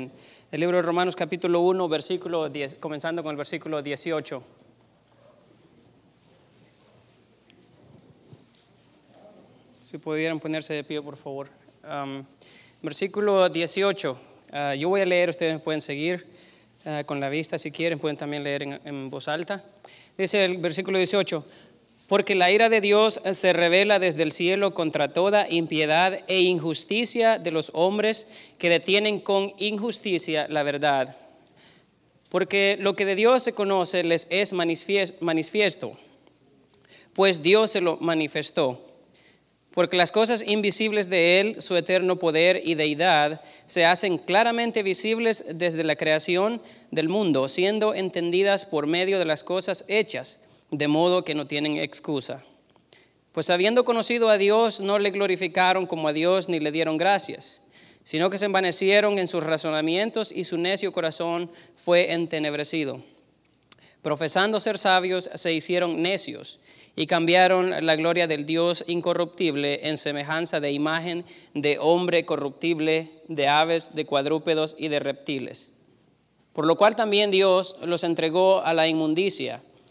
El libro de Romanos capítulo 1, versículo 10, comenzando con el versículo 18. Si pudieran ponerse de pie, por favor. Versículo 18. Uh, yo voy a leer, ustedes pueden seguir uh, con la vista si quieren, pueden también leer en, en voz alta. Dice el versículo 18. Porque la ira de Dios se revela desde el cielo contra toda impiedad e injusticia de los hombres que detienen con injusticia la verdad. Porque lo que de Dios se conoce les es manifiesto, pues Dios se lo manifestó. Porque las cosas invisibles de Él, su eterno poder y deidad, se hacen claramente visibles desde la creación del mundo, siendo entendidas por medio de las cosas hechas de modo que no tienen excusa. Pues habiendo conocido a Dios, no le glorificaron como a Dios ni le dieron gracias, sino que se envanecieron en sus razonamientos y su necio corazón fue entenebrecido. Profesando ser sabios, se hicieron necios y cambiaron la gloria del Dios incorruptible en semejanza de imagen de hombre corruptible, de aves, de cuadrúpedos y de reptiles. Por lo cual también Dios los entregó a la inmundicia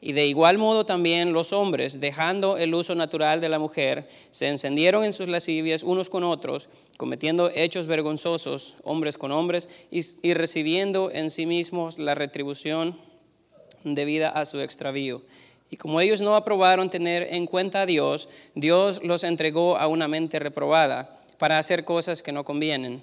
y de igual modo también los hombres, dejando el uso natural de la mujer, se encendieron en sus lascivias unos con otros, cometiendo hechos vergonzosos, hombres con hombres, y, recibiendo en sí mismos la retribución debida a su extravío. Y como ellos no aprobaron tener en cuenta a Dios, Dios los entregó a una mente reprobada para hacer cosas que no convienen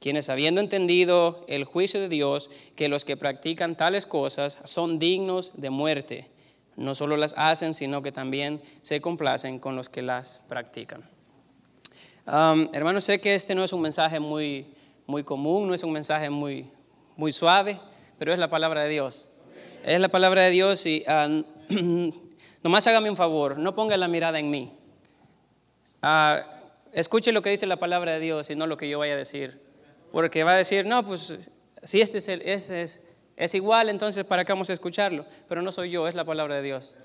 quienes habiendo entendido el juicio de Dios, que los que practican tales cosas son dignos de muerte, no solo las hacen, sino que también se complacen con los que las practican. hermanos, sé que este no es un mensaje muy, muy común, no es un mensaje muy, muy suave, pero es la palabra de Dios. Es la palabra de Dios y nomás hágame un favor, no ponga la mirada en mí. Ah, escuche lo que dice la palabra de Dios y no lo que yo vaya a decir. Porque va a decir, no, pues si este es, el, es, es igual, entonces ¿para qué vamos a escucharlo? Pero no soy yo, es la palabra de Dios.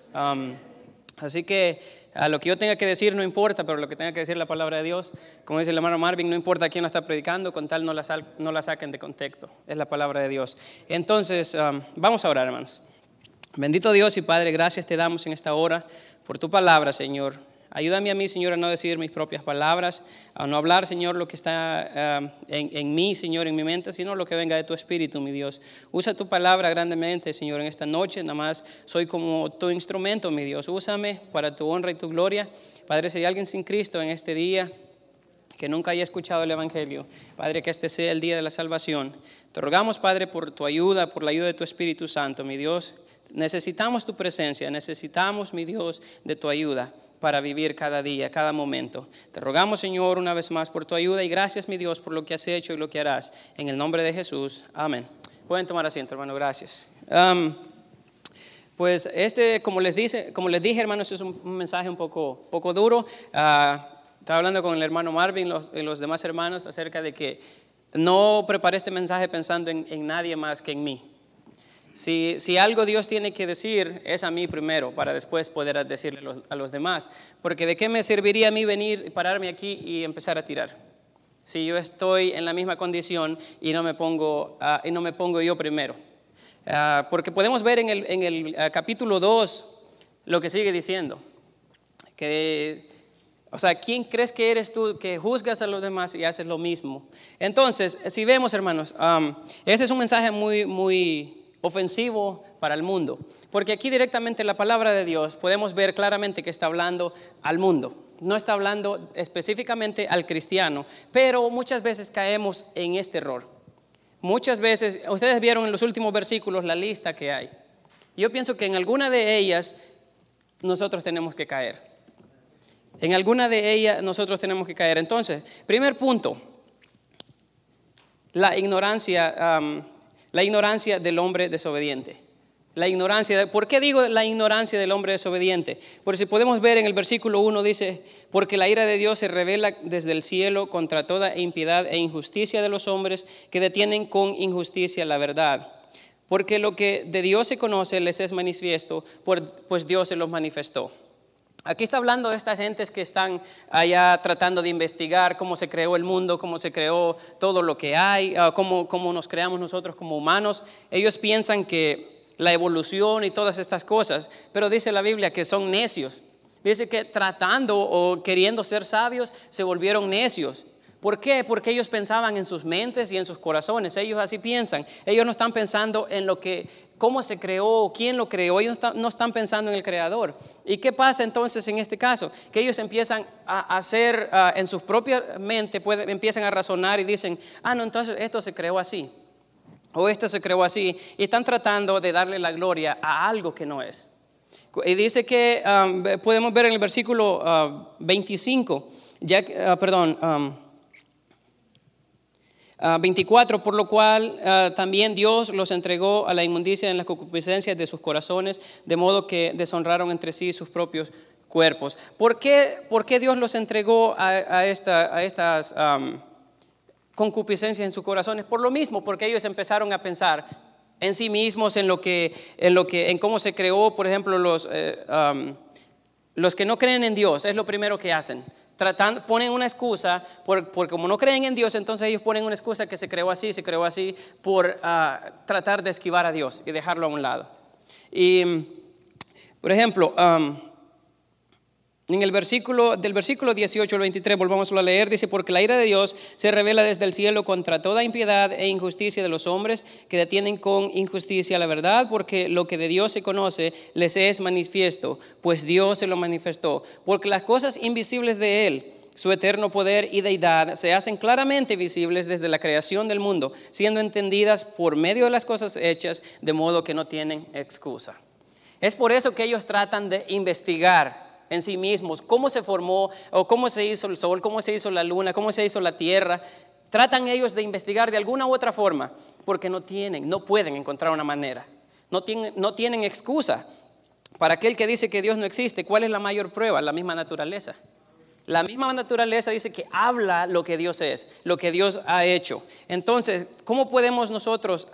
así que a lo que yo tenga que decir no importa, pero lo que tenga que decir la palabra de Dios, como dice el hermano Marvin, no importa quién la está predicando, con tal no la, no la saquen de contexto, es la palabra de Dios. Entonces, vamos a orar, hermanos. Bendito Dios y Padre, gracias te damos en esta hora por tu palabra, Señor. Ayúdame a mí, Señor, a no decir mis propias palabras, a no hablar, Señor, lo que está ah, en, mí, Señor, en mi mente, sino lo que venga de tu Espíritu, mi Dios. Usa tu palabra grandemente, Señor, en esta noche. Nada más soy como tu instrumento, mi Dios. Úsame para tu honra y tu gloria. Padre, si hay alguien sin Cristo en este día, que nunca haya escuchado el Evangelio. Padre, que este sea el día de la salvación. Te rogamos, Padre, por tu ayuda, por la ayuda de tu Espíritu Santo, mi Dios. Necesitamos tu presencia, necesitamos, mi Dios, de tu ayuda para vivir cada día, cada momento. Te rogamos, Señor, una vez más por tu ayuda y gracias, mi Dios, por lo que has hecho y lo que harás. En el nombre de Jesús. Amén. Pueden tomar asiento, hermano, gracias. pues este, como les, dije, hermanos, es un, mensaje un poco, poco duro. Ah, estaba hablando con el hermano Marvin y los, demás hermanos acerca de que no preparé este mensaje pensando en nadie más que en mí. Si, algo Dios tiene que decir, es a mí primero, para después poder decirle a los, demás. Porque de qué me serviría a mí venir, pararme aquí y empezar a tirar. Si yo estoy en la misma condición y no me pongo, ah, y no me pongo yo primero. Ah, porque podemos ver en el, en el ah, capítulo 2 lo que sigue diciendo. Que o sea, ¿quién crees que eres tú que juzgas a los demás y haces lo mismo? Entonces, si vemos, hermanos, este es un mensaje muy, muy ofensivo para el mundo. Porque aquí directamente la palabra de Dios podemos ver claramente que está hablando al mundo. no está hablando específicamente al cristiano, pero muchas veces caemos en este error. Muchas veces, ustedes vieron en los últimos versículos la lista que hay. Yo pienso que en alguna de ellas nosotros tenemos que caer. En alguna de ellas nosotros tenemos que caer. Entonces, primer punto, la ignorancia, la ignorancia del hombre desobediente. La ignorancia, ¿por qué digo la ignorancia del hombre desobediente? Porque si podemos ver en el versículo 1 dice, porque la ira de Dios se revela desde el cielo contra toda impiedad e injusticia de los hombres que detienen con injusticia la verdad. Porque lo que de Dios se conoce les es manifiesto, pues Dios se los manifestó. Aquí está hablando de estas gentes que están allá tratando de investigar cómo se creó el mundo, cómo se creó todo lo que hay, ah, cómo, cómo nos creamos nosotros como humanos. Ellos piensan que la evolución y todas estas cosas, pero dice la Biblia que son necios. Dice que tratando o queriendo ser sabios se volvieron necios. ¿Por qué? Porque ellos pensaban en sus mentes y en sus corazones. Ellos así piensan. Ellos no están pensando en lo que cómo se creó, quién lo creó, ellos no están pensando en el creador. ¿Y qué pasa entonces en este caso? Que ellos empiezan a hacer en su propia mente, empiezan a razonar y dicen, ah, no, entonces esto se creó así, o esto se creó así, y están tratando de darle la gloria a algo que no es. Y dice que, podemos ver en el versículo 25, ya, uh, perdón, 24, ah, por lo cual ah, también Dios los entregó a la inmundicia en las concupiscencias de sus corazones, de modo que deshonraron entre sí sus propios cuerpos. ¿Por qué, por qué Dios los entregó a, esta, a estas concupiscencias en sus corazones? Por lo mismo, porque ellos empezaron a pensar en sí mismos, en lo que, en lo que, en cómo se creó, por ejemplo, los, eh, los que no creen en Dios, es lo primero que hacen tratando, ponen una excusa, porque como no creen en Dios, entonces ellos ponen una excusa que se creó así, se creó así, por ah, tratar de esquivar a Dios y dejarlo a un lado. Y, por ejemplo, en el versículo, del versículo 18 al 23, volvamos a leer, dice, porque la ira de Dios se revela desde el cielo contra toda impiedad e injusticia de los hombres que detienen con injusticia la verdad, porque lo que de Dios se conoce les es manifiesto, pues Dios se lo manifestó, porque las cosas invisibles de Él, su eterno poder y deidad se hacen claramente visibles desde la creación del mundo, siendo entendidas por medio de las cosas hechas, de modo que no tienen excusa. Es por eso que ellos tratan de investigar en sí mismos, cómo se formó o cómo se hizo el sol, cómo se hizo la luna, cómo se hizo la tierra. Tratan ellos de investigar de alguna u otra forma porque no tienen, no pueden encontrar una manera. No tienen, no tienen excusa. Para aquel que dice que Dios no existe, ¿cuál es la mayor prueba? La misma naturaleza. La misma naturaleza dice que habla lo que Dios es, lo que Dios ha hecho. Entonces, ¿cómo podemos nosotros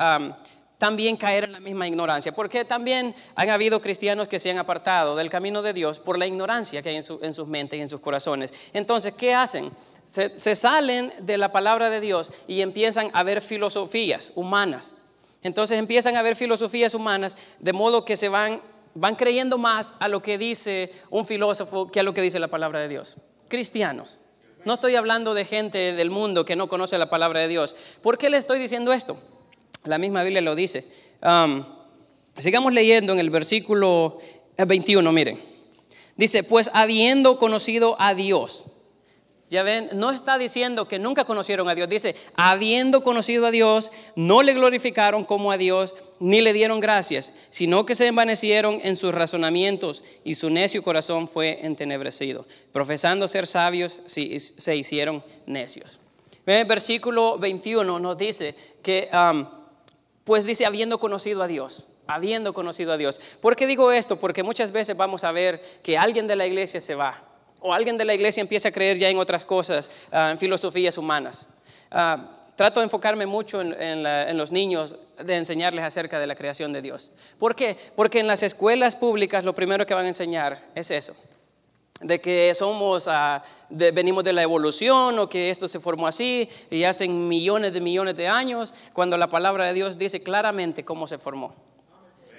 también caer en la misma ignorancia, porque también han habido cristianos que se han apartado del camino de Dios por la ignorancia que hay en, sus mentes y en sus corazones. Entonces, ¿qué hacen? Se, se, salen de la palabra de Dios y empiezan a ver filosofías humanas. Entonces empiezan a ver filosofías humanas de modo que se van, van creyendo más a lo que dice un filósofo que a lo que dice la palabra de Dios. Cristianos. No estoy hablando de gente del mundo que no conoce la palabra de Dios. ¿Por qué le estoy diciendo esto? La misma Biblia lo dice. sigamos leyendo en el versículo 21, miren. Dice, pues habiendo conocido a Dios. Ya ven, no está diciendo que nunca conocieron a Dios. Dice, habiendo conocido a Dios, no le glorificaron como a Dios, ni le dieron gracias, sino que se envanecieron en sus razonamientos y su necio corazón fue entenebrecido. Profesando ser sabios, se hicieron necios. Versículo 21 nos dice que... Pues dice, habiendo conocido a Dios, habiendo conocido a Dios. ¿Por qué digo esto? Porque muchas veces vamos a ver que alguien de la iglesia se va, o alguien de la iglesia empieza a creer ya en otras cosas, ah, en filosofías humanas. Ah, trato de enfocarme mucho en, en, los niños, de enseñarles acerca de la creación de Dios. ¿Por qué? Porque en las escuelas públicas lo primero que van a enseñar es eso de que somos, ah, venimos de la evolución o que esto se formó así y hace millones de millones de años, cuando la palabra de Dios dice claramente cómo se formó.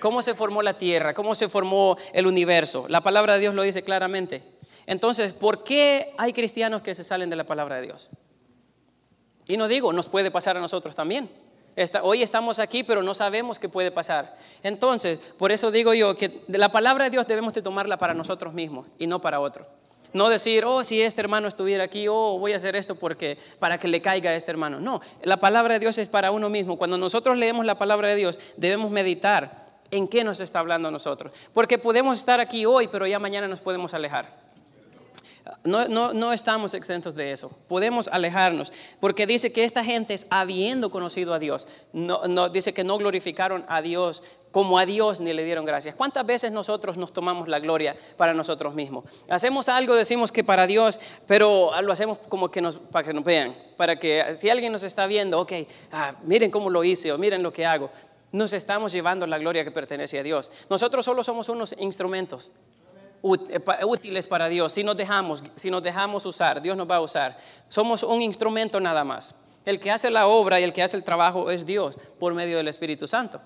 Cómo se formó la tierra, cómo se formó el universo. La palabra de Dios lo dice claramente. Entonces, ¿por qué hay cristianos que se salen de la palabra de Dios? Y no digo, nos puede pasar a nosotros también hoy estamos aquí, pero no sabemos qué puede pasar. Entonces, por eso digo yo que la palabra de Dios debemos de tomarla para nosotros mismos y no para otros. No decir, oh, si este hermano estuviera aquí, oh, voy a hacer esto porque para que le caiga a este hermano. No, la palabra de Dios es para uno mismo. Cuando nosotros leemos la palabra de Dios, debemos meditar en qué nos está hablando a nosotros. Porque podemos estar aquí hoy, pero ya mañana nos podemos alejar. No, no, no, estamos exentos de eso. Podemos alejarnos. Porque dice que esta gente es habiendo conocido a Dios. No, no, dice que no glorificaron a Dios como a Dios ni le dieron gracias. ¿Cuántas veces nosotros nos tomamos la gloria para nosotros mismos? Hacemos algo, decimos que para Dios, pero lo hacemos como que nos, para que nos vean. Para que si alguien nos está viendo, ok, ah, miren cómo lo hice o miren lo que hago. Nos estamos llevando la gloria que pertenece a Dios. Nosotros solo somos unos instrumentos útiles para Dios. Si nos dejamos, si nos dejamos usar, Dios nos va a usar. Somos un instrumento nada más. El que hace la obra y el que hace el trabajo es Dios por medio del Espíritu Santo.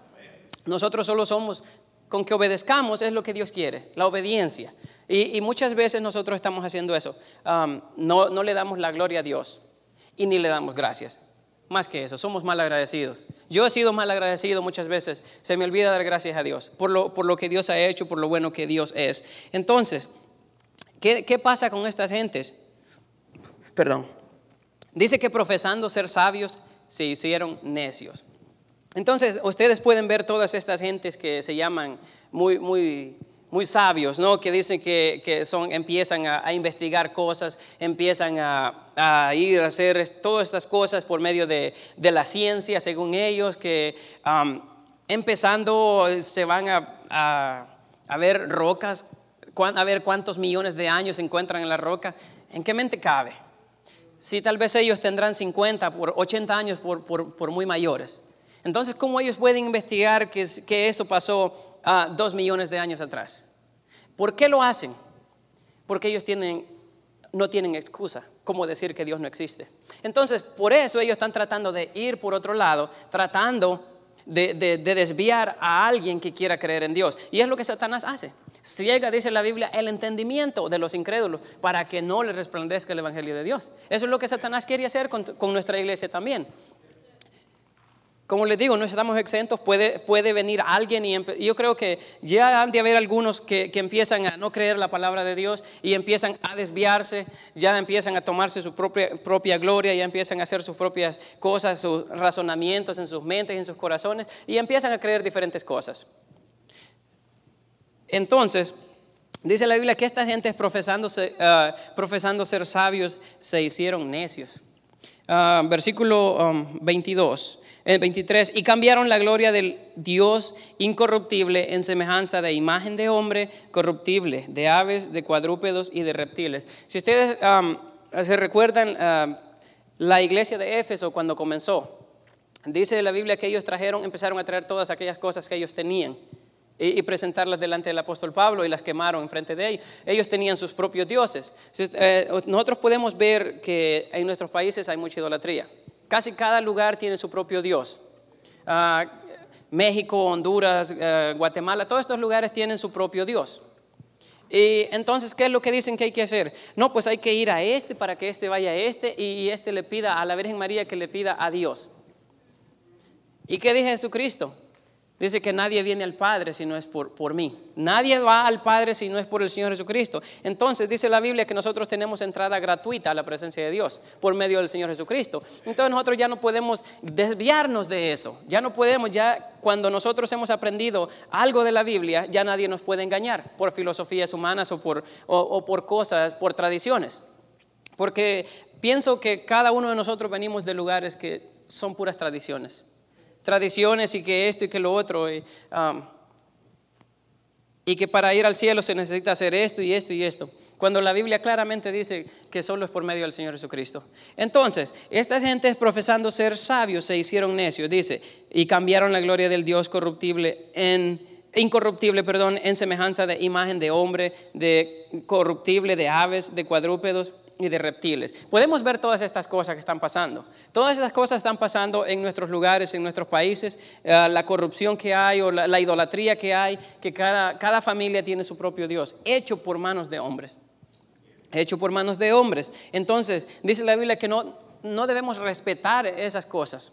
Nosotros solo somos, con que obedezcamos es lo que Dios quiere, la obediencia. Y, muchas veces nosotros estamos haciendo eso. no, no le damos la gloria a Dios y ni le damos gracias. Más que eso, somos mal agradecidos. Yo he sido mal agradecido muchas veces. Se me olvida dar gracias a Dios por lo, por lo que Dios ha hecho, por lo bueno que Dios es. Entonces, ¿qué, qué pasa con estas gentes? Perdón. Dice que profesando ser sabios se hicieron necios. Entonces, ustedes pueden ver todas estas gentes que se llaman muy, muy muy sabios, ¿no? Que dicen que, son, empiezan a, investigar cosas, empiezan a, ir a hacer todas estas cosas por medio de, la ciencia, según ellos, que empezando se van a, ver rocas, a ver cuántos millones de años se encuentran en la roca. ¿En qué mente cabe? Si tal vez ellos tendrán 50 por 80 años por, muy mayores. Entonces, ¿cómo ellos pueden investigar que, que eso pasó dos millones de años atrás. ¿Por qué lo hacen? Porque ellos tienen, no tienen excusa, como decir que Dios no existe. Entonces, por eso ellos están tratando de ir por otro lado, tratando de, desviar a alguien que quiera creer en Dios. Y es lo que Satanás hace. Ciega, dice la Biblia, el entendimiento de los incrédulos para que no les resplandezca el Evangelio de Dios. Eso es lo que Satanás quiere hacer con nuestra iglesia también. Como les digo, no estamos exentos, puede, puede venir alguien y yo creo que ya han de haber algunos que, empiezan a no creer la palabra de Dios y empiezan a desviarse, ya empiezan a tomarse su propia, propia gloria, ya empiezan a hacer sus propias cosas, sus razonamientos en sus mentes, en sus corazones y empiezan a creer diferentes cosas. Entonces, dice la Biblia que esta gente profesándose, ah, profesando ser sabios se hicieron necios. Ah, versículo 22. Um, 23, y cambiaron la gloria del Dios incorruptible en semejanza de imagen de hombre corruptible, de aves, de cuadrúpedos y de reptiles. Si ustedes se recuerdan la iglesia de Éfeso cuando comenzó, dice la Biblia que ellos trajeron, empezaron a traer todas aquellas cosas que ellos tenían y, presentarlas delante del apóstol Pablo y las quemaron en frente de ellos. Ellos tenían sus propios dioses. Eh, nosotros podemos ver que en nuestros países hay mucha idolatría. Casi cada lugar tiene su propio Dios. Ah, México, Honduras, eh, Guatemala, todos estos lugares tienen su propio Dios. Y entonces, ¿qué es lo que dicen que hay que hacer? No, pues hay que ir a este para que este vaya a este y este le pida a la Virgen María que le pida a Dios. ¿Y qué dice Jesucristo? Dice que nadie viene al Padre si no es por, por, mí. Nadie va al Padre si no es por el Señor Jesucristo. Entonces dice la Biblia que nosotros tenemos entrada gratuita a la presencia de Dios por medio del Señor Jesucristo. Entonces nosotros ya no podemos desviarnos de eso. Ya no podemos, ya cuando nosotros hemos aprendido algo de la Biblia, ya nadie nos puede engañar por filosofías humanas o por, o por cosas, por tradiciones. Porque pienso que cada uno de nosotros venimos de lugares que son puras tradiciones tradiciones y que esto y que lo otro. Y, um, y que para ir al cielo se necesita hacer esto y esto y esto. Cuando la Biblia claramente dice que solo es por medio del Señor Jesucristo. Entonces, estas gentes profesando ser sabios se hicieron necios, dice, y cambiaron la gloria del Dios corruptible en incorruptible, perdón, en semejanza de imagen de hombre, de corruptible, de aves, de cuadrúpedos y de reptiles. Podemos ver todas estas cosas que están pasando. Todas estas cosas están pasando en nuestros lugares, en nuestros países, eh, la corrupción que hay o la, idolatría que hay, que cada, cada familia tiene su propio Dios, hecho por manos de hombres. Hecho por manos de hombres. Entonces, dice la Biblia que no, no debemos respetar esas cosas.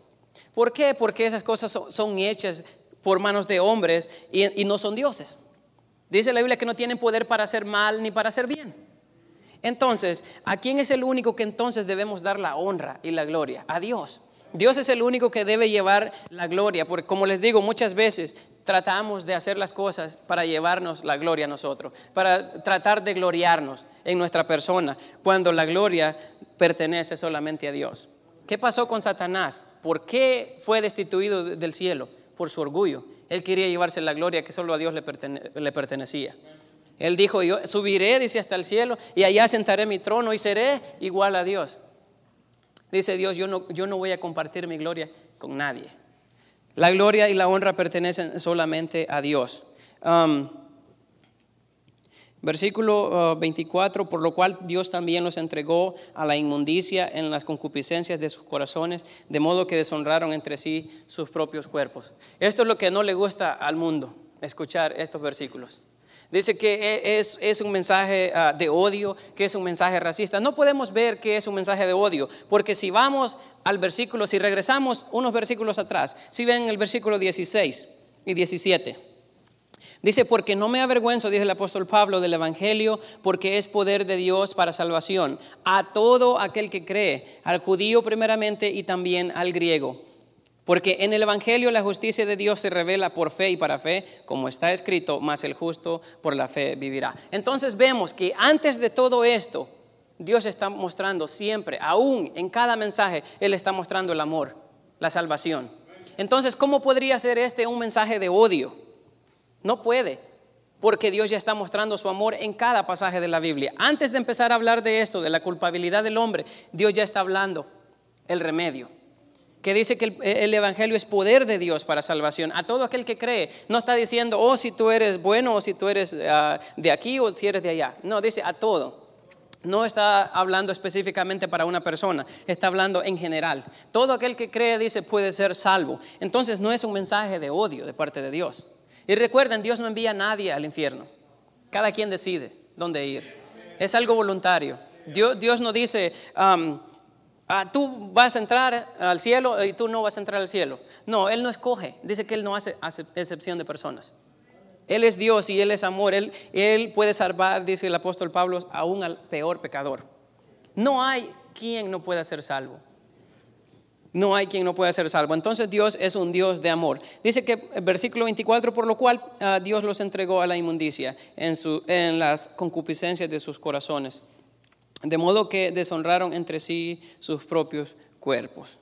¿Por qué? Porque esas cosas son, hechas por manos de hombres y, y no son dioses. Dice la Biblia que no tienen poder para hacer mal ni para hacer bien. Entonces, ¿a quién es el único que entonces debemos dar la honra y la gloria? A Dios. Dios es el único que debe llevar la gloria, porque como les digo, muchas veces tratamos de hacer las cosas para llevarnos la gloria a nosotros, para tratar de gloriarnos en nuestra persona, cuando la gloria pertenece solamente a Dios. ¿Qué pasó con Satanás? ¿Por qué fue destituido del cielo? Por su orgullo. Él quería llevarse la gloria que solo a Dios le, pertenecía. Él dijo, yo subiré, dice, hasta el cielo y allá sentaré mi trono y seré igual a Dios. Dice Dios, yo no, yo no voy a compartir mi gloria con nadie. La gloria y la honra pertenecen solamente a Dios. Um, versículo 24, uh, por lo cual Dios también los entregó a la inmundicia en las concupiscencias de sus corazones, de modo que deshonraron entre sí sus propios cuerpos. Esto es lo que no le gusta al mundo, escuchar estos versículos. Dice que e, es, un mensaje ah, de odio, que es un mensaje racista. No podemos ver que es un mensaje de odio, porque si vamos al versículo, si regresamos unos versículos atrás, si ven el versículo 16 y 17. Dice, porque no me avergüenzo, dice el apóstol Pablo, del Evangelio, porque es poder de Dios para salvación a todo aquel que cree, al judío primeramente y también al griego. Porque en el Evangelio la justicia de Dios se revela por fe y para fe, como está escrito, mas el justo por la fe vivirá. Entonces vemos que antes de todo esto, Dios está mostrando siempre, aún en cada mensaje, Él está mostrando el amor, la salvación. Entonces, ¿cómo podría ser este un mensaje de odio? No puede, porque Dios ya está mostrando su amor en cada pasaje de la Biblia. Antes de empezar a hablar de esto, de la culpabilidad del hombre, Dios ya está hablando el remedio que dice que el, Evangelio es poder de Dios para salvación. A todo aquel que cree, no está diciendo, oh, si tú eres bueno o si tú eres ah, de aquí o si eres de allá. No, dice a todo. No está hablando específicamente para una persona, está hablando en general. Todo aquel que cree, dice, puede ser salvo. Entonces no es un mensaje de odio de parte de Dios. Y recuerden, Dios no envía a nadie al infierno. Cada quien decide dónde ir. Es algo voluntario. Dios, Dios no dice, Ah, tú vas a entrar al cielo y tú no vas a entrar al cielo. No, Él no escoge. Dice que Él no hace, excepción de personas. Él es Dios y Él es amor. Él, puede salvar, dice el apóstol Pablo, aún al peor pecador. No hay quien no pueda ser salvo. No hay quien no pueda ser salvo. Entonces Dios es un Dios de amor. Dice que el versículo 24, por lo cual ah, Dios los entregó a la inmundicia en las concupiscencias de sus corazones de modo que deshonraron entre sí sus propios cuerpos.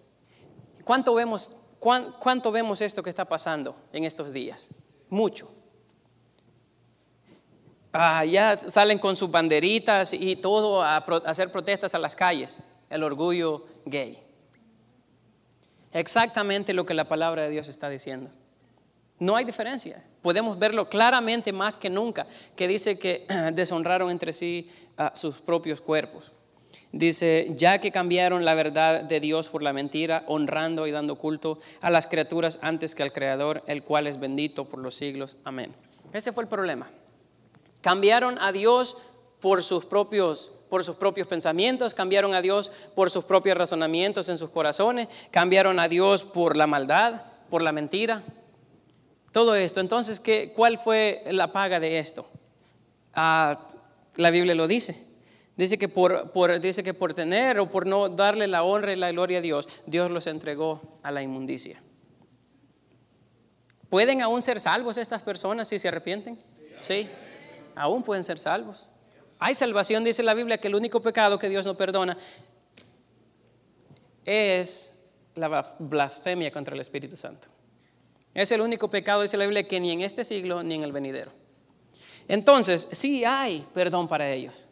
¿Cuánto vemos, cuánto vemos esto que está pasando en estos días? Mucho. Ah, ya salen con sus banderitas y todo a, hacer protestas a las calles, el orgullo gay. Exactamente lo que la palabra de Dios está diciendo. No hay diferencia. Podemos verlo claramente más que nunca, que dice que deshonraron entre sí a sus propios cuerpos. Dice, ya que cambiaron la verdad de Dios por la mentira, honrando y dando culto a las criaturas antes que al Creador, el cual es bendito por los siglos. Amén. Ese fue el problema. Cambiaron a Dios por sus propios por sus propios pensamientos, cambiaron a Dios por sus propios razonamientos en sus corazones, cambiaron a Dios por la maldad, por la mentira, todo esto. Entonces, ¿qué, ¿cuál fue la paga de esto? Ah, la Biblia lo dice. Dice que por, dice que por tener o por no darle la honra y la gloria a Dios, Dios los entregó a la inmundicia. ¿Pueden aún ser salvos estas personas si se arrepienten? Sí, aún pueden ser salvos. Hay salvación, dice la Biblia, que el único pecado que Dios no perdona es la blasfemia contra el Espíritu Santo. Es el único pecado, dice la Biblia, que ni en este siglo ni en el venidero. Entonces, sí hay perdón para ellos.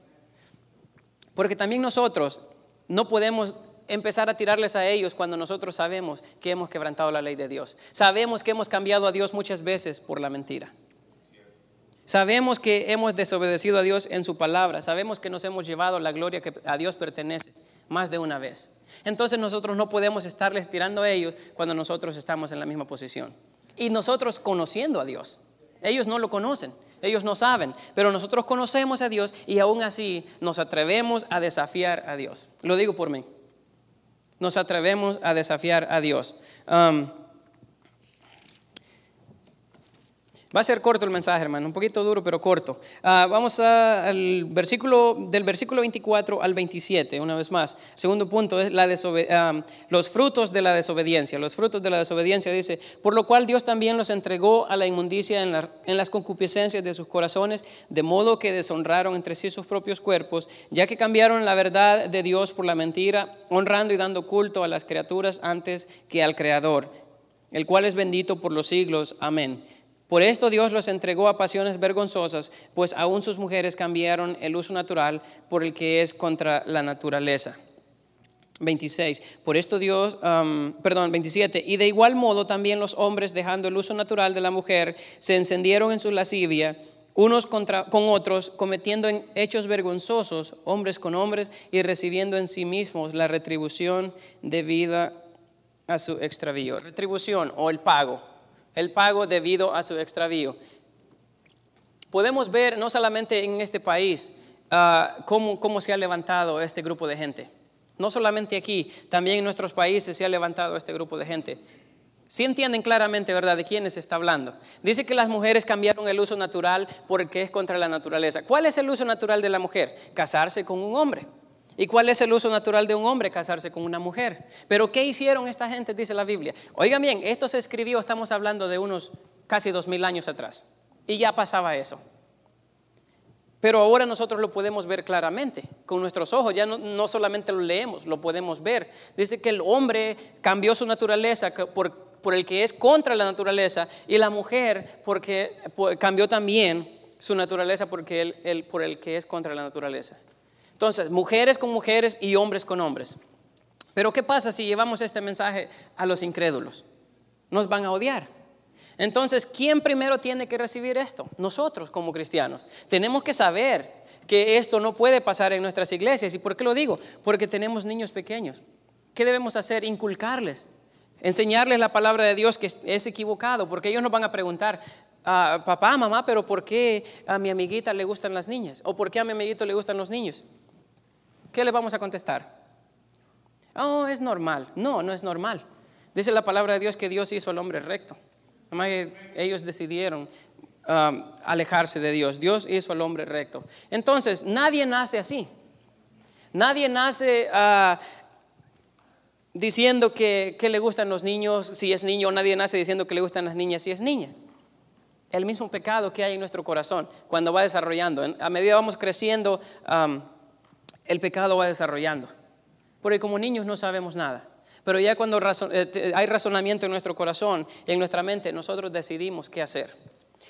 Porque también nosotros no podemos empezar a tirarles a ellos cuando nosotros sabemos que hemos quebrantado la ley de Dios. Sabemos que hemos cambiado a Dios muchas veces por la mentira. Sabemos que hemos desobedecido a Dios en su palabra. Sabemos que nos hemos llevado la gloria que a Dios pertenece más de una vez. Entonces nosotros no podemos estarles tirando a ellos cuando nosotros estamos en la misma posición. Y nosotros conociendo a Dios. Ellos no lo conocen, ellos no saben, pero nosotros conocemos a Dios y aún así nos atrevemos a desafiar a Dios. Lo digo por mí. Nos atrevemos a desafiar a Dios. Um, Va a ser corto el mensaje, hermano, un poquito duro, pero corto. Ah, vamos al versículo, del versículo 24 al 27, una vez más. Segundo punto es ah, los frutos de la desobediencia. Los frutos de la desobediencia dice, por lo cual Dios también los entregó a la inmundicia en las concupiscencias de sus corazones, de modo que deshonraron entre sí sus propios cuerpos, ya que cambiaron la verdad de Dios por la mentira, honrando y dando culto a las criaturas antes que al Creador, el cual es bendito por los siglos. Amén. Por esto Dios los entregó a pasiones vergonzosas, pues aún sus mujeres cambiaron el uso natural por el que es contra la naturaleza. 26. Por esto Dios, perdón, 27. Y de igual modo también los hombres, dejando el uso natural de la mujer, se encendieron en su lascivia, unos contra, con otros, cometiendo hechos vergonzosos, hombres con hombres, y recibiendo en sí mismos la retribución debida a su extravío. Retribución o el pago el pago debido a su extravío. Podemos ver no solamente en este país ah, cómo, cómo se ha levantado este grupo de gente. No solamente aquí, también en nuestros países se ha levantado este grupo de gente. Si entienden claramente, ¿verdad?, de quiénes está hablando. Dice que las mujeres cambiaron el uso natural porque es contra la naturaleza. ¿Cuál es el uso natural de la mujer? Casarse con un hombre. ¿Y cuál es el uso natural de un hombre? Casarse con una mujer. Pero ¿qué hicieron esta gente? Dice la Biblia. Oigan bien, esto se escribió, estamos hablando de unos casi dos mil años atrás. Y ya pasaba eso. Pero ahora nosotros lo podemos ver claramente con nuestros ojos, ya no, solamente lo leemos, lo podemos ver. Dice que el hombre cambió su naturaleza por, por el que es contra la naturaleza y la mujer porque cambió también su naturaleza porque el, por el que es contra la naturaleza. Entonces, mujeres con mujeres y hombres con hombres. Pero ¿qué pasa si llevamos este mensaje a los incrédulos? Nos van a odiar. Entonces, ¿quién primero tiene que recibir esto? Nosotros como cristianos. Tenemos que saber que esto no puede pasar en nuestras iglesias. ¿Y por qué lo digo? Porque tenemos niños pequeños. ¿Qué debemos hacer? Inculcarles. Enseñarles la palabra de Dios que es equivocado, porque ellos nos van a preguntar, ah, papá, mamá, pero ¿por qué a mi amiguita le gustan las niñas? ¿O por qué a mi amiguito le gustan los niños? ¿Qué le vamos a contestar? Oh, es normal. No, no es normal. Dice la palabra de Dios que Dios hizo al hombre recto. Ellos decidieron um, alejarse de Dios. Dios hizo al hombre recto. Entonces, nadie nace así. Nadie nace uh, diciendo que, que, le gustan los niños si es niño. Nadie nace diciendo que le gustan las niñas si es niña. El mismo pecado que hay en nuestro corazón cuando va desarrollando. A medida vamos creciendo, um, el pecado va desarrollando. Porque como niños no sabemos nada. Pero ya cuando eh, hay razonamiento en nuestro corazón, en nuestra mente, nosotros decidimos qué hacer.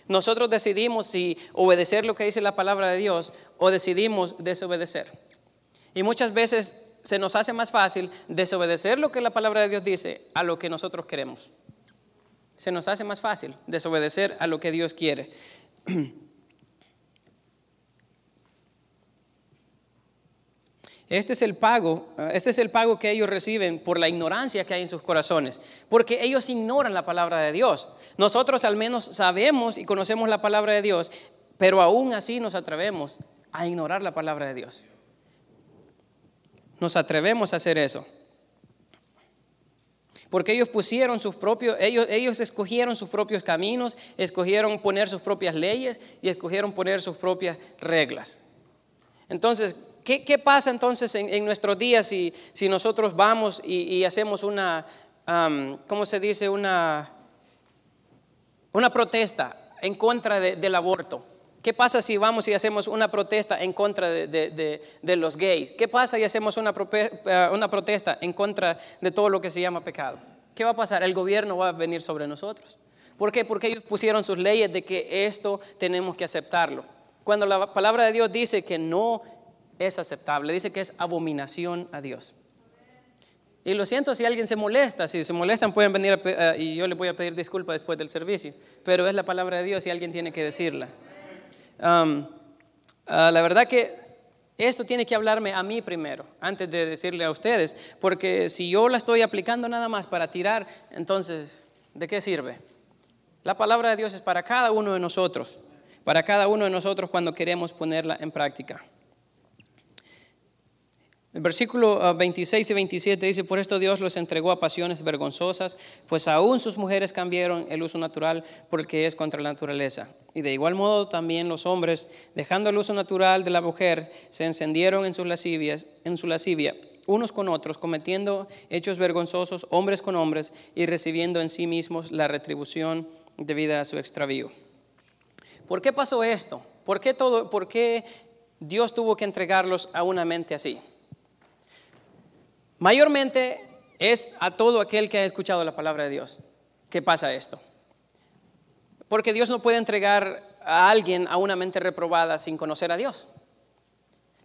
Nosotros decidimos si obedecer lo que dice la palabra de Dios o decidimos desobedecer. Y muchas veces se nos hace más fácil desobedecer lo que la palabra de Dios dice a lo que nosotros queremos. Se nos hace más fácil desobedecer a lo que Dios quiere. Este es el pago, eh, este es el pago que ellos reciben por la ignorancia que hay en sus corazones, porque ellos ignoran la palabra de Dios. Nosotros al menos sabemos y conocemos la palabra de Dios, pero aún así nos atrevemos a ignorar la palabra de Dios. Nos atrevemos a hacer eso. Porque ellos pusieron sus propios, ellos, ellos escogieron sus propios caminos, escogieron poner sus propias leyes y escogieron poner sus propias reglas. Entonces, ¿Qué, pasa entonces en, nuestros días si, nosotros vamos y, hacemos una, ¿cómo se dice? Una, una protesta en contra del aborto. ¿Qué pasa si vamos y hacemos una protesta en contra de, los gays? ¿Qué pasa si hacemos una, eh, una protesta en contra de todo lo que se llama pecado? ¿Qué va a pasar? El gobierno va a venir sobre nosotros. ¿Por qué? Porque ellos pusieron sus leyes de que esto tenemos que aceptarlo. Cuando la palabra de Dios dice que no es aceptable. Dice que es abominación a Dios. Y lo siento si alguien se molesta, si se molestan pueden venir y yo les voy a pedir disculpas después del servicio, pero es la palabra de Dios y alguien tiene que decirla. Um, ah, la verdad que esto tiene que hablarme a mí primero, antes de decirle a ustedes, porque si yo la estoy aplicando nada más para tirar, entonces, ¿de qué sirve? La palabra de Dios es para cada uno de nosotros, para cada uno de nosotros cuando queremos ponerla en práctica. El versículo 26 ah, y 27 dice, por esto Dios los entregó a pasiones vergonzosas, pues aún sus mujeres cambiaron el uso natural porque es contra la naturaleza. Y de igual modo también los hombres, dejando el uso natural de la mujer, se encendieron en en su lascivia, unos con otros, cometiendo hechos vergonzosos, hombres con hombres, y recibiendo en sí mismos la retribución debida a su extravío. ¿Por qué pasó esto? ¿Por qué, todo, ¿Por qué Dios tuvo que entregarlos a una mente así? Mayormente es a todo aquel que ha escuchado la palabra de Dios que pasa esto. Porque Dios no puede entregar a alguien a una mente reprobada sin conocer a Dios.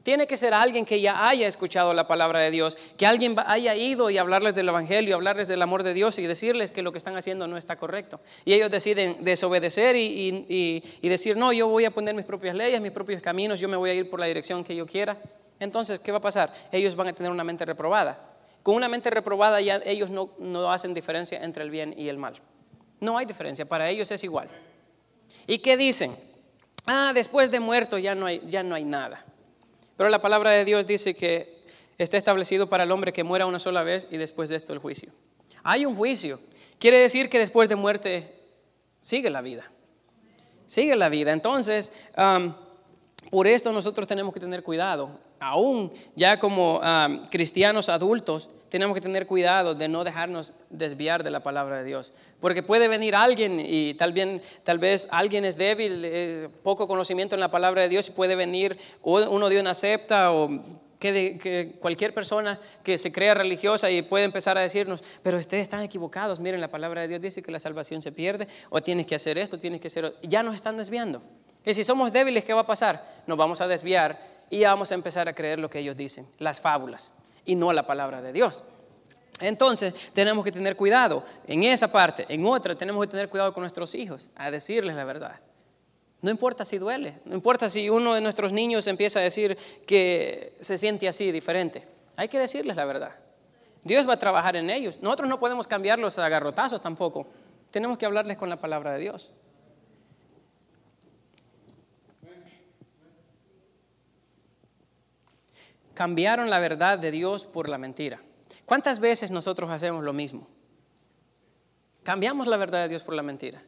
Tiene que ser alguien que ya haya escuchado la palabra de Dios, que alguien haya ido y hablarles del Evangelio, hablarles del amor de Dios y decirles que lo que están haciendo no está correcto. Y ellos deciden desobedecer y, y decir, no, yo voy a poner mis propias leyes, mis propios caminos, yo me voy a ir por la dirección que yo quiera. Entonces, ¿qué va a pasar? Ellos van a tener una mente reprobada. Con una mente reprobada ya ellos no, no hacen diferencia entre el bien y el mal. No hay diferencia, para ellos es igual. ¿Y qué dicen? Ah, después de muerto ya no hay, ya no hay nada. Pero la palabra de Dios dice que está establecido para el hombre que muera una sola vez y después de esto el juicio. Hay un juicio. Quiere decir que después de muerte sigue la vida. Sigue la vida. Entonces, por esto nosotros tenemos que tener cuidado. Aún ya como cristianos adultos, tenemos que tener cuidado de no dejarnos desviar de la palabra de Dios. Porque puede venir alguien y tal, bien, tal vez alguien es débil, eh, poco conocimiento en la palabra de Dios y puede venir uno de una secta o que, cualquier persona que se crea religiosa y puede empezar a decirnos, pero ustedes están equivocados, miren, la palabra de Dios dice que la salvación se pierde o tienes que hacer esto, tienes que hacer... Ya nos están desviando. Y si somos débiles, ¿qué va a pasar? Nos vamos a desviar y vamos a empezar a creer lo que ellos dicen, las fábulas, y no la palabra de Dios. Entonces tenemos que tener cuidado en esa parte, en otra tenemos que tener cuidado con nuestros hijos, a decirles la verdad. No importa si duele, no importa si uno de nuestros niños empieza a decir que se siente así, diferente. Hay que decirles la verdad. Dios va a trabajar en ellos. Nosotros no podemos cambiarlos a garrotazos tampoco. Tenemos que hablarles con la palabra de Dios. Cambiaron la verdad de Dios por la mentira. ¿Cuántas veces nosotros hacemos lo mismo? Cambiamos la verdad de Dios por la mentira.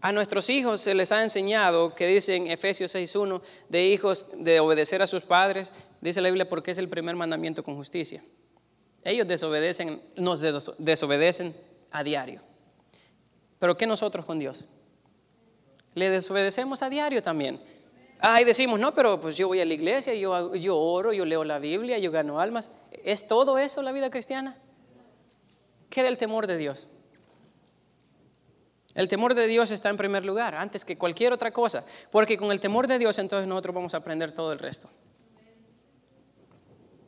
A nuestros hijos se les ha enseñado, que dice en Efesios 6.1, de hijos de obedecer a sus padres, dice la Biblia, porque es el primer mandamiento con justicia. Ellos desobedecen, nos desobedecen a diario. Pero ¿qué nosotros con Dios? Le desobedecemos a diario también. Ah, y decimos, no, pero pues yo voy a la iglesia, yo, yo oro, yo leo la Biblia, yo gano almas. ¿Es todo eso la vida cristiana? ¿Qué del temor de Dios? El temor de Dios está en primer lugar, antes que cualquier otra cosa, porque con el temor de Dios entonces nosotros vamos a aprender todo el resto.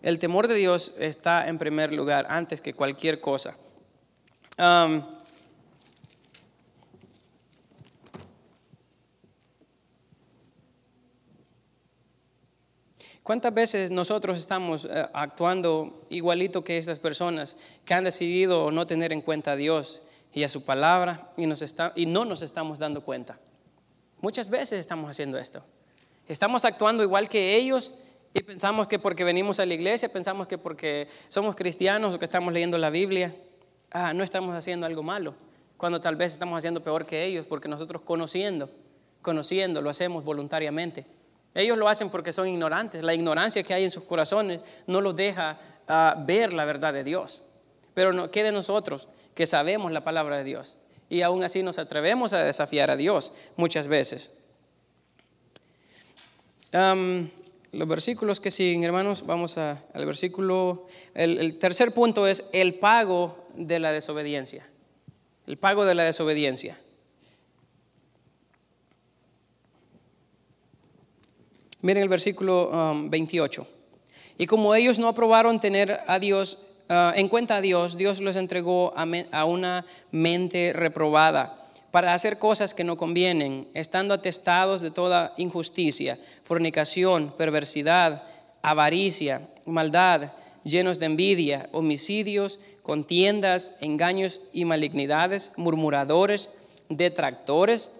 El temor de Dios está en primer lugar, antes que cualquier cosa. ¿Cuántas veces nosotros estamos eh, actuando igualito que estas personas que han decidido no tener en cuenta a Dios y a su palabra y, no nos estamos dando cuenta? Muchas veces estamos haciendo esto. Estamos actuando igual que ellos y pensamos que porque venimos a la iglesia, pensamos que porque somos cristianos o que estamos leyendo la Biblia, ah, no estamos haciendo algo malo, cuando tal vez estamos haciendo peor que ellos porque nosotros conociendo, conociendo, lo hacemos voluntariamente. Ellos lo hacen porque son ignorantes. La ignorancia que hay en sus corazones no los deja ah, ver la verdad de Dios. Pero no, quede nosotros que sabemos la palabra de Dios y aún así nos atrevemos a desafiar a Dios muchas veces. los versículos que siguen, hermanos, vamos al versículo, el tercer punto es el pago de la desobediencia. El pago de la desobediencia. Miren el versículo 28. Um, y como ellos no aprobaron tener a Dios, uh, en cuenta a Dios, Dios los entregó a, una mente reprobada para hacer cosas que no convienen, estando atestados de toda injusticia, fornicación, perversidad, avaricia, maldad, llenos de envidia, homicidios, contiendas, engaños y malignidades, murmuradores, detractores,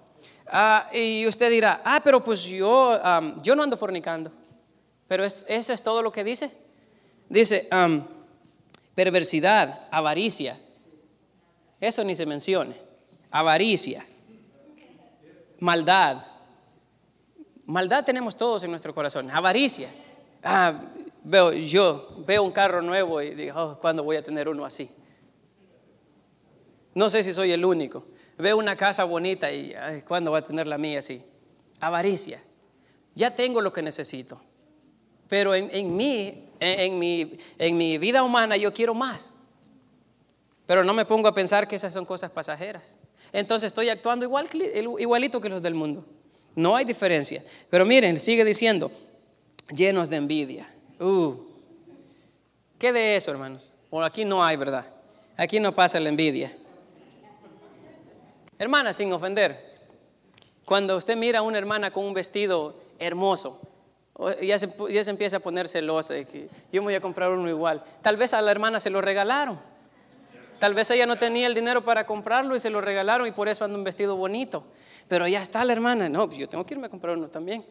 Ah, y usted dirá, ah, pero pues yo, yo no ando fornicando. Pero eso es todo lo que dice. Dice, perversidad, avaricia. Eso ni se mencione. Avaricia, maldad. Maldad tenemos todos en nuestro corazón. Avaricia. Ah, veo, yo veo un carro nuevo y digo, oh, ¿cuándo voy a tener uno así? No sé si soy el único. Veo una casa bonita y ¿cuándo voy a tener la mía así? Avaricia. Ya tengo lo que necesito. Pero en, mí, en, mi, en mi vida humana yo quiero más. Pero no me pongo a pensar que esas son cosas pasajeras. Entonces estoy actuando igual, igualito que los del mundo. No hay diferencia. Pero miren, sigue diciendo, llenos de envidia. Uh, ¿Qué de eso, hermanos? Aquí no hay, ¿verdad? Aquí no pasa la envidia. Hermana, sin ofender, cuando usted mira a una hermana con un vestido hermoso, ya se, ya se empieza a poner celosa que yo me voy a comprar uno igual. Tal vez a la hermana se lo regalaron. Tal vez ella no tenía el dinero para comprarlo y se lo regalaron y por eso anda un vestido bonito. Pero ya está la hermana. No, pues yo tengo que irme a comprar uno también.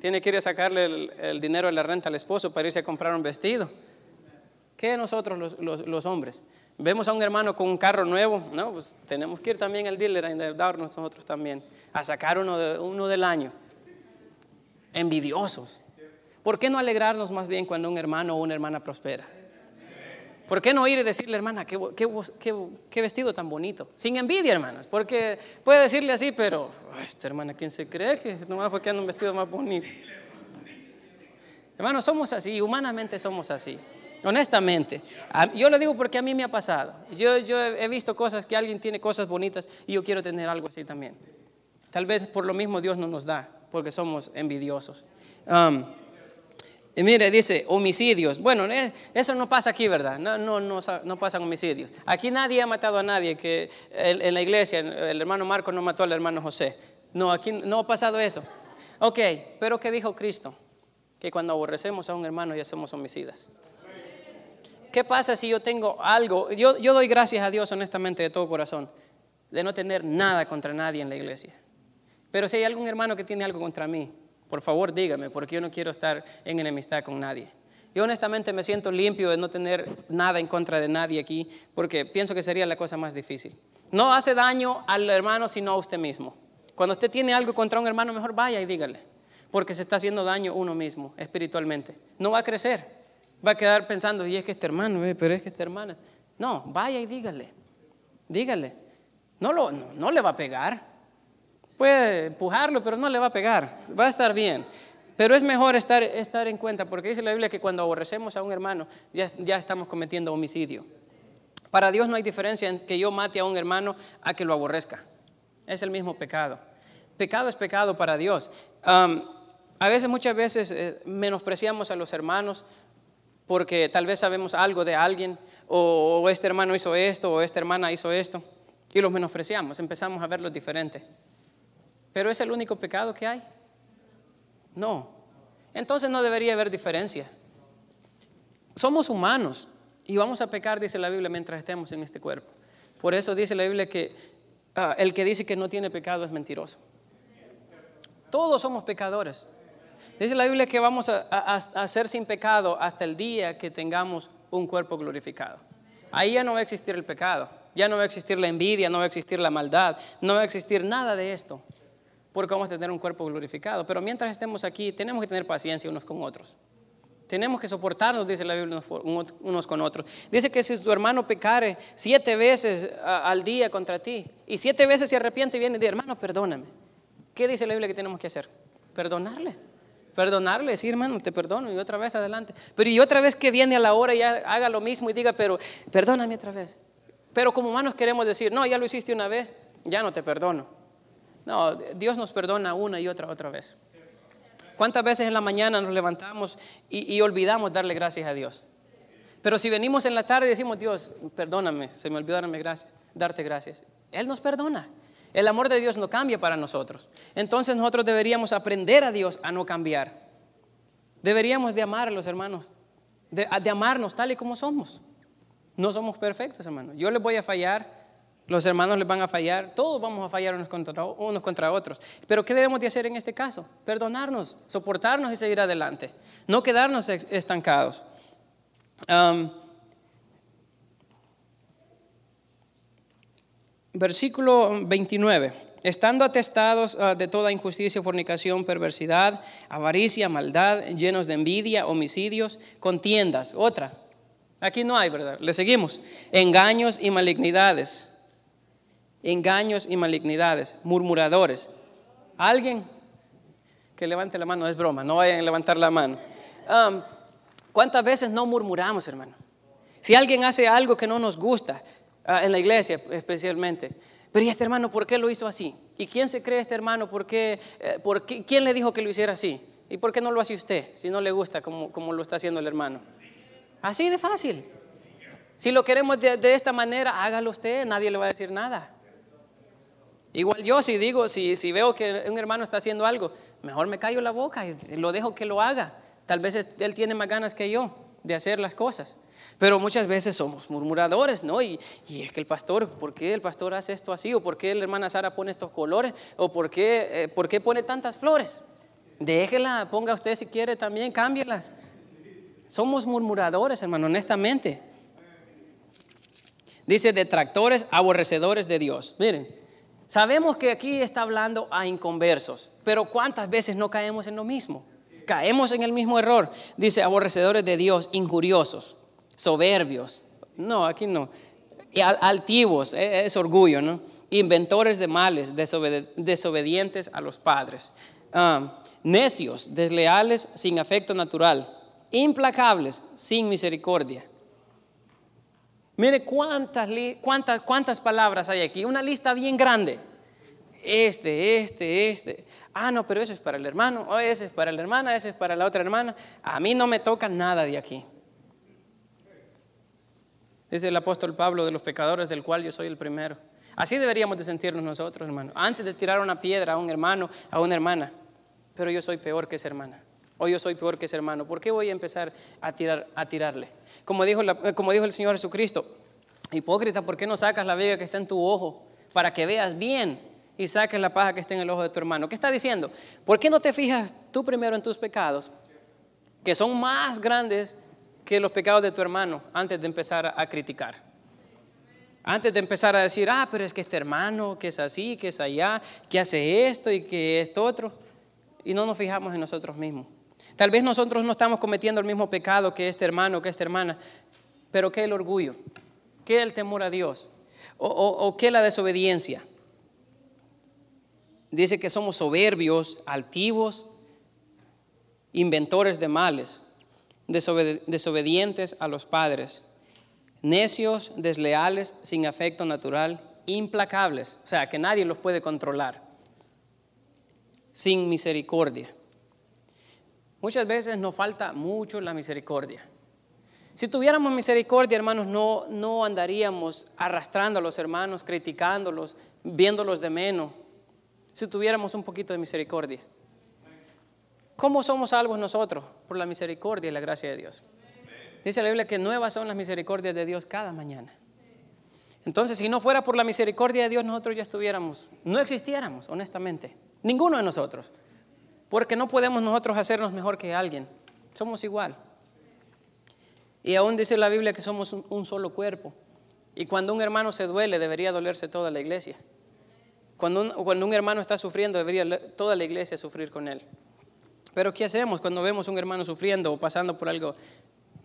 Tiene que ir a sacarle el, dinero de la renta al esposo para irse a comprar un vestido. ¿Qué nosotros los, hombres? Vemos a un hermano con un carro nuevo, no, pues tenemos que ir también al dealer a endeudarnos nosotros también, a sacar uno, de, uno del año envidiosos. ¿Por qué no alegrarnos más bien cuando un hermano o una hermana prospera? ¿Por qué no ir y decirle, hermana, qué, vestido tan bonito? Sin envidia, hermanos, porque puede decirle así, pero, esta hermana, ¿quién se cree que nomás porque anda un vestido más bonito? Hermanos, somos así, humanamente somos así, honestamente. Yo lo digo porque a mí me ha pasado. Yo, yo he visto cosas que alguien tiene cosas bonitas y yo quiero tener algo así también. Tal vez por lo mismo Dios no nos da porque somos envidiosos. Um, y mire, dice homicidios. Bueno, eh, eso no pasa aquí, ¿verdad? No, no, no, pasan homicidios. Aquí nadie ha matado a nadie. Que en, la iglesia el hermano Marco no mató al hermano José. No, aquí no ha pasado eso. Ok, pero ¿qué dijo Cristo? Que cuando aborrecemos a un hermano ya somos homicidas. ¿Qué pasa si yo tengo algo? Yo, yo doy gracias a Dios honestamente de todo corazón de no tener nada contra nadie en la iglesia. Pero si hay algún hermano que tiene algo contra mí, por favor dígame, porque yo no quiero estar en enemistad con nadie. Yo honestamente me siento limpio de no tener nada en contra de nadie aquí, porque pienso que sería la cosa más difícil. No hace daño al hermano, sino a usted mismo. Cuando usted tiene algo contra un hermano, mejor vaya y dígale, porque se está haciendo daño uno mismo espiritualmente. No va a crecer, va a quedar pensando, y es que este hermano, eh, pero es que esta hermana. No, vaya y dígale, dígale. No, lo, no le va a pegar, Puede empujarlo, pero no le va a pegar. Va a estar bien. Pero es mejor estar, estar en cuenta, porque dice la Biblia que cuando aborrecemos a un hermano, ya, ya estamos cometiendo homicidio. Para Dios no hay diferencia en que yo mate a un hermano a que lo aborrezca. Es el mismo pecado. Pecado es pecado para Dios. a veces, muchas veces, eh, menospreciamos a los hermanos porque tal vez sabemos algo de alguien, o, este hermano hizo esto, o esta hermana hizo esto, y los menospreciamos, empezamos a verlos diferente. ¿Pero es el único pecado que hay? No. Entonces no debería haber diferencia. Somos humanos y vamos a pecar, dice la Biblia, mientras estemos en este cuerpo. Por eso dice la Biblia que ah, el que dice que no tiene pecado es mentiroso. Todos somos pecadores. Dice la Biblia que vamos a, a, ser sin pecado hasta el día que tengamos un cuerpo glorificado. Ahí ya no va a existir el pecado, ya no va a existir la envidia, no va a existir la maldad, no va a existir nada de esto porque vamos a tener un cuerpo glorificado. Pero mientras estemos aquí, tenemos que tener paciencia unos con otros. Tenemos que soportarnos, dice la Biblia, unos con otros. Dice que si tu hermano pecare siete veces al día contra ti y siete veces se arrepiente y viene y dice, hermano, perdóname. ¿Qué dice la Biblia que tenemos que hacer? Perdonarle. Perdonarle, sí, hermano, te perdono y otra vez adelante. Pero y otra vez que viene a la hora y haga lo mismo y diga, pero perdóname otra vez. Pero como humanos queremos decir, no, ya lo hiciste una vez, ya no te perdono. No, Dios nos perdona una y otra otra vez. ¿Cuántas veces en la mañana nos levantamos y, y olvidamos darle gracias a Dios? Pero si venimos en la tarde y decimos, Dios, perdóname, se me olvidó darme gracias, darte gracias. Él nos perdona. El amor de Dios no cambia para nosotros. Entonces nosotros deberíamos aprender a Dios a no cambiar. Deberíamos de amar a los hermanos, de, amarnos tal y como somos. No somos perfectos, hermanos. Yo les voy a fallar, los hermanos les van a fallar, todos vamos a fallar unos contra, unos contra otros. Pero ¿qué debemos de hacer en este caso? Perdonarnos, soportarnos y seguir adelante. No quedarnos estancados. Versículo 29. Estando atestados ah, de toda injusticia, fornicación, perversidad, avaricia, maldad, llenos de envidia, homicidios, contiendas. Otra. Aquí no hay, ¿verdad? Le seguimos. Engaños y malignidades engaños y malignidades, murmuradores. ¿Alguien? Que levante la mano, es broma, no vayan a levantar la mano. ¿Cuántas veces no murmuramos, hermano? Si alguien hace algo que no nos gusta, en la iglesia especialmente, pero ¿y este hermano por qué lo hizo así? ¿Y quién se cree este hermano? ¿Por qué, eh, por qué, ¿Quién le dijo que lo hiciera así? ¿Y por qué no lo hace usted si no le gusta como, como lo está haciendo el hermano? Así de fácil. Si lo queremos de, de esta manera, hágalo usted, nadie le va a decir nada. Igual yo si digo, si, si veo que un hermano está haciendo algo, mejor me callo la boca y lo dejo que lo haga. Tal vez él tiene más ganas que yo de hacer las cosas. Pero muchas veces somos murmuradores, ¿no? Y, es que el pastor, ¿por qué el pastor hace esto así? ¿O por qué la hermana Sara pone estos colores? ¿O por qué, eh, por qué pone tantas flores? Déjela, ponga usted si quiere también, cámbielas. Somos murmuradores, hermano, honestamente. Dice detractores, aborrecedores de Dios. Miren, Sabemos que aquí está hablando a inconversos, pero ¿cuántas veces no caemos en lo mismo? Caemos en el mismo error. Dice, aborrecedores de Dios, injuriosos, soberbios. No, aquí no. Altivos, e, es orgullo, ¿no? Inventores de males, desobedientes a los padres. Ah, necios, desleales, sin afecto natural. Implacables, sin misericordia Mire cuántas, cuántas, cuántas palabras hay aquí. Una lista bien grande. Este, este, este. Ah, no, pero eso es para el hermano. Oh, ese es para la hermana, ese es para la otra hermana. A mí no me toca nada de aquí. Dice el apóstol Pablo de los pecadores, del cual yo soy el primero. Así deberíamos de sentirnos nosotros, hermano. Antes de tirar una piedra a un hermano, a una hermana. Pero yo soy peor que esa hermana. O yo soy peor que ese hermano. ¿Por qué voy a empezar a, tirar, a tirarle? Como dijo, como dijo el Señor Jesucristo, hipócrita, ¿por qué no sacas la viga que está en tu ojo para que veas bien y saques la paja que está en el ojo de tu hermano? ¿Qué está diciendo? ¿Por qué no te fijas tú primero en tus pecados, que son más grandes que los pecados de tu hermano, antes de empezar a criticar? Antes de empezar a decir, ah, pero es que este hermano, que es así, que es allá, que hace esto y que esto otro, y no nos fijamos en nosotros mismos. Tal vez nosotros no estamos cometiendo el mismo pecado que este hermano, que esta hermana, pero ¿qué el orgullo? ¿Qué el temor a Dios? ¿O, o qué la desobediencia? Dice que somos soberbios, altivos, inventores de males, desobedientes a los padres, necios, desleales, sin afecto natural, implacables, o sea, que nadie los puede controlar, sin misericordia. Muchas veces nos falta mucho la misericordia. Si tuviéramos misericordia, hermanos, no, no andaríamos arrastrando a los hermanos, criticándolos, viéndolos de menos. Si tuviéramos un poquito de misericordia. ¿Cómo somos salvos nosotros? Por la misericordia y la gracia de Dios. Dice la Biblia que nuevas son las misericordias de Dios cada mañana. Entonces, si no fuera por la misericordia de Dios, nosotros ya estuviéramos, no existiéramos, honestamente. Ninguno de nosotros. Porque no podemos nosotros hacernos mejor que alguien. Somos igual. Y aún dice la Biblia que somos un, solo cuerpo. Y cuando un hermano se duele, debería dolerse toda la iglesia. Cuando un, cuando un hermano está sufriendo, debería toda la iglesia sufrir con él. Pero ¿qué hacemos cuando vemos un hermano sufriendo o pasando por algo?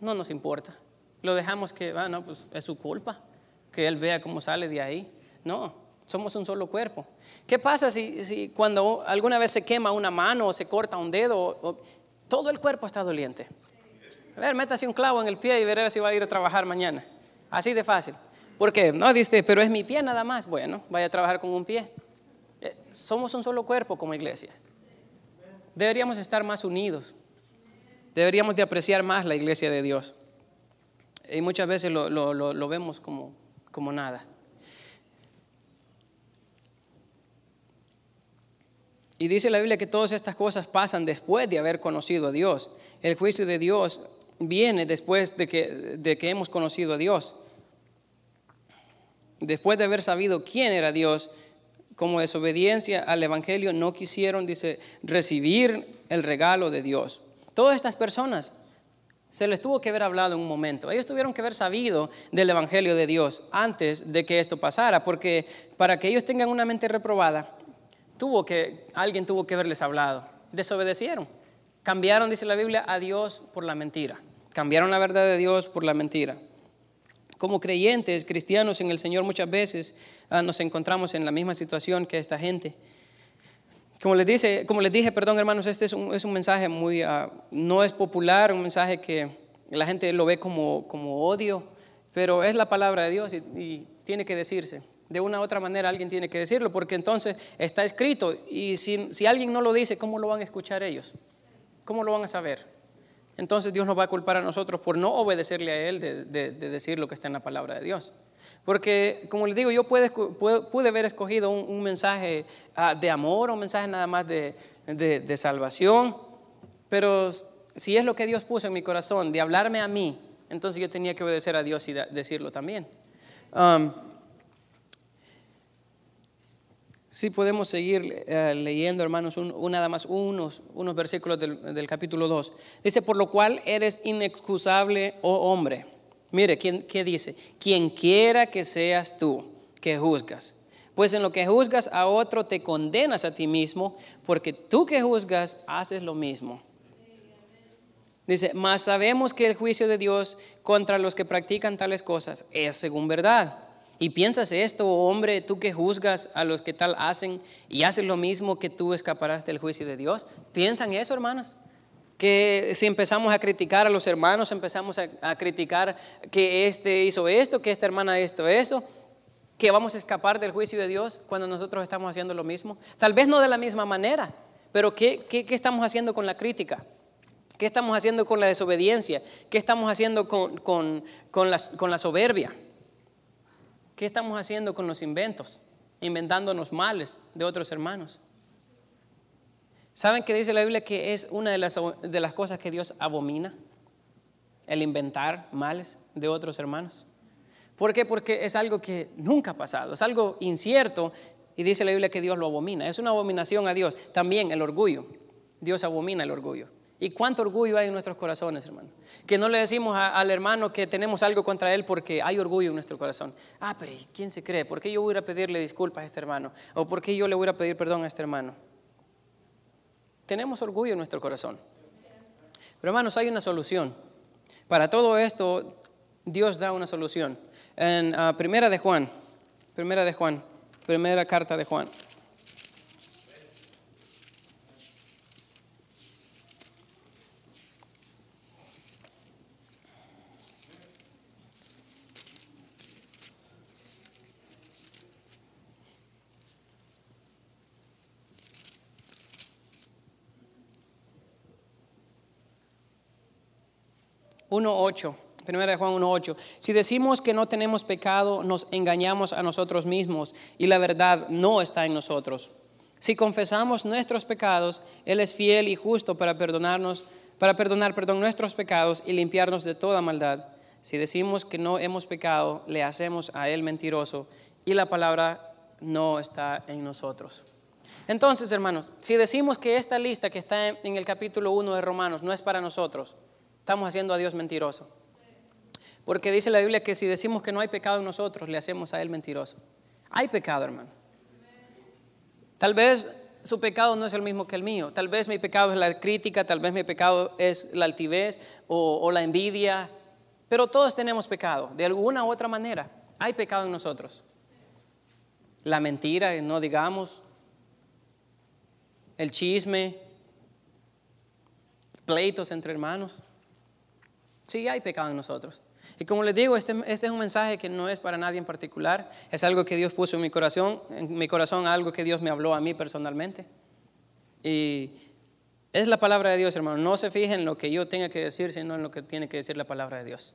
No nos importa. Lo dejamos que, ah, no, pues es su culpa, que él vea cómo sale de ahí. No, somos un solo cuerpo. ¿Qué pasa si, cuando alguna vez se quema una mano o se corta un dedo, todo el cuerpo está doliente? A ver, métase un clavo en el pie y veré si va a ir a trabajar mañana. Así de fácil. ¿Por qué? No, dice, pero es mi pie nada más. Bueno, vaya a trabajar con un pie. Eh, somos un solo cuerpo como iglesia. Deberíamos estar más unidos. Deberíamos de apreciar más la iglesia de Dios. Y muchas veces lo, lo, lo, vemos como, como nada. Y dice la Biblia que todas estas cosas pasan después de haber conocido a Dios. El juicio de Dios viene después de que, de que hemos conocido a Dios. Después de haber sabido quién era Dios, como desobediencia al Evangelio, no quisieron, dice, recibir el regalo de Dios. Todas estas personas se les tuvo que haber hablado en un momento. Ellos tuvieron que haber sabido del Evangelio de Dios antes de que esto pasara, porque para que ellos tengan una mente reprobada, tuvo que, alguien tuvo que haberles hablado. Desobedecieron. Cambiaron, dice la Biblia, a Dios por la mentira. Cambiaron la verdad de Dios por la mentira. Como creyentes, cristianos en el Señor, muchas veces ah, nos encontramos en la misma situación que esta gente. Como les, dice, como les dije, perdón hermanos, este es un, es un mensaje muy, ah, no es popular, un mensaje que la gente lo ve como, como odio, pero es la palabra de Dios y, y tiene que decirse. De una u otra manera alguien tiene que decirlo, porque entonces está escrito y si, si alguien no lo dice, ¿cómo lo van a escuchar ellos? ¿Cómo lo van a saber? Entonces Dios nos va a culpar a nosotros por no obedecerle a Él de, decir lo que está en la palabra de Dios. Porque, como les digo, yo pude, haber escogido un, mensaje ah, de amor, un mensaje nada más de, salvación, pero si es lo que Dios puso en mi corazón, de hablarme a mí, entonces yo tenía que obedecer a Dios y decirlo también. Um, Sí, podemos seguir eh, leyendo, hermanos, un, nada más unos, unos versículos del, capítulo 2. Dice, por lo cual eres inexcusable, oh hombre. Mire, ¿quién, ¿qué dice? Quien quiera que seas tú que juzgas. Pues en lo que juzgas a otro te condenas a ti mismo, porque tú que juzgas haces lo mismo. Dice, mas sabemos que el juicio de Dios contra los que practican tales cosas es según verdad. Y piensas esto, hombre, tú que juzgas a los que tal hacen y haces lo mismo que tú escaparás del juicio de Dios. ¿Piensan eso, hermanos? Que si empezamos a criticar a los hermanos, empezamos a, criticar que este hizo esto, que esta hermana esto, eso, que vamos a escapar del juicio de Dios cuando nosotros estamos haciendo lo mismo. Tal vez no de la misma manera, pero ¿qué, qué, estamos haciendo con la crítica? ¿Qué estamos haciendo con la desobediencia? ¿Qué estamos haciendo con, con, con, la, con la soberbia? ¿Qué estamos haciendo con los inventos? Inventándonos males de otros hermanos. ¿Saben que dice la Biblia que es una de las, de las cosas que Dios abomina? El inventar males de otros hermanos. ¿Por qué? Porque es algo que nunca ha pasado, es algo incierto y dice la Biblia que Dios lo abomina. Es una abominación a Dios. También el orgullo. Dios abomina el orgullo. ¿Y cuánto orgullo hay en nuestros corazones, hermano? Que no le decimos al hermano que tenemos algo contra él porque hay orgullo en nuestro corazón. Ah, pero ¿quién se cree? ¿Por qué yo voy a pedirle disculpas a este hermano? ¿O por qué yo le voy a pedir perdón a este hermano? Tenemos orgullo en nuestro corazón. Pero hermanos, hay una solución. Para todo esto, Dios da una solución. En ah, Primera de Juan, Primera de Juan, Primera carta de Juan. 1.8. Primera de Juan 1.8. Si decimos que no tenemos pecado, nos engañamos a nosotros mismos y la verdad no está en nosotros. Si confesamos nuestros pecados, Él es fiel y justo para perdonarnos, para perdonar, nuestros pecados y limpiarnos de toda maldad. Si decimos que no hemos pecado, le hacemos a Él mentiroso y la palabra no está en nosotros. Entonces, hermanos, si decimos que esta lista que está en el capítulo 1 de Romanos no es para nosotros, estamos haciendo a Dios mentiroso. Porque dice la Biblia que si decimos que no hay pecado en nosotros, le hacemos a Él mentiroso. Hay pecado, hermano. Tal vez su pecado no es el mismo que el mío. Tal vez mi pecado es la crítica, tal vez mi pecado es la altivez o, o la envidia. Pero todos tenemos pecado, de alguna u otra manera. Hay pecado en nosotros. La mentira, no digamos. El chisme. Pleitos entre hermanos. Sí hay pecado en nosotros. Y como les digo, este, este, es un mensaje que no es para nadie en particular, es algo que Dios puso en mi corazón, en mi corazón algo que Dios me habló a mí personalmente. Y Es la palabra de Dios, hermano. No se fijen en lo que yo tenga que decir, sino en lo que tiene que decir la palabra de Dios.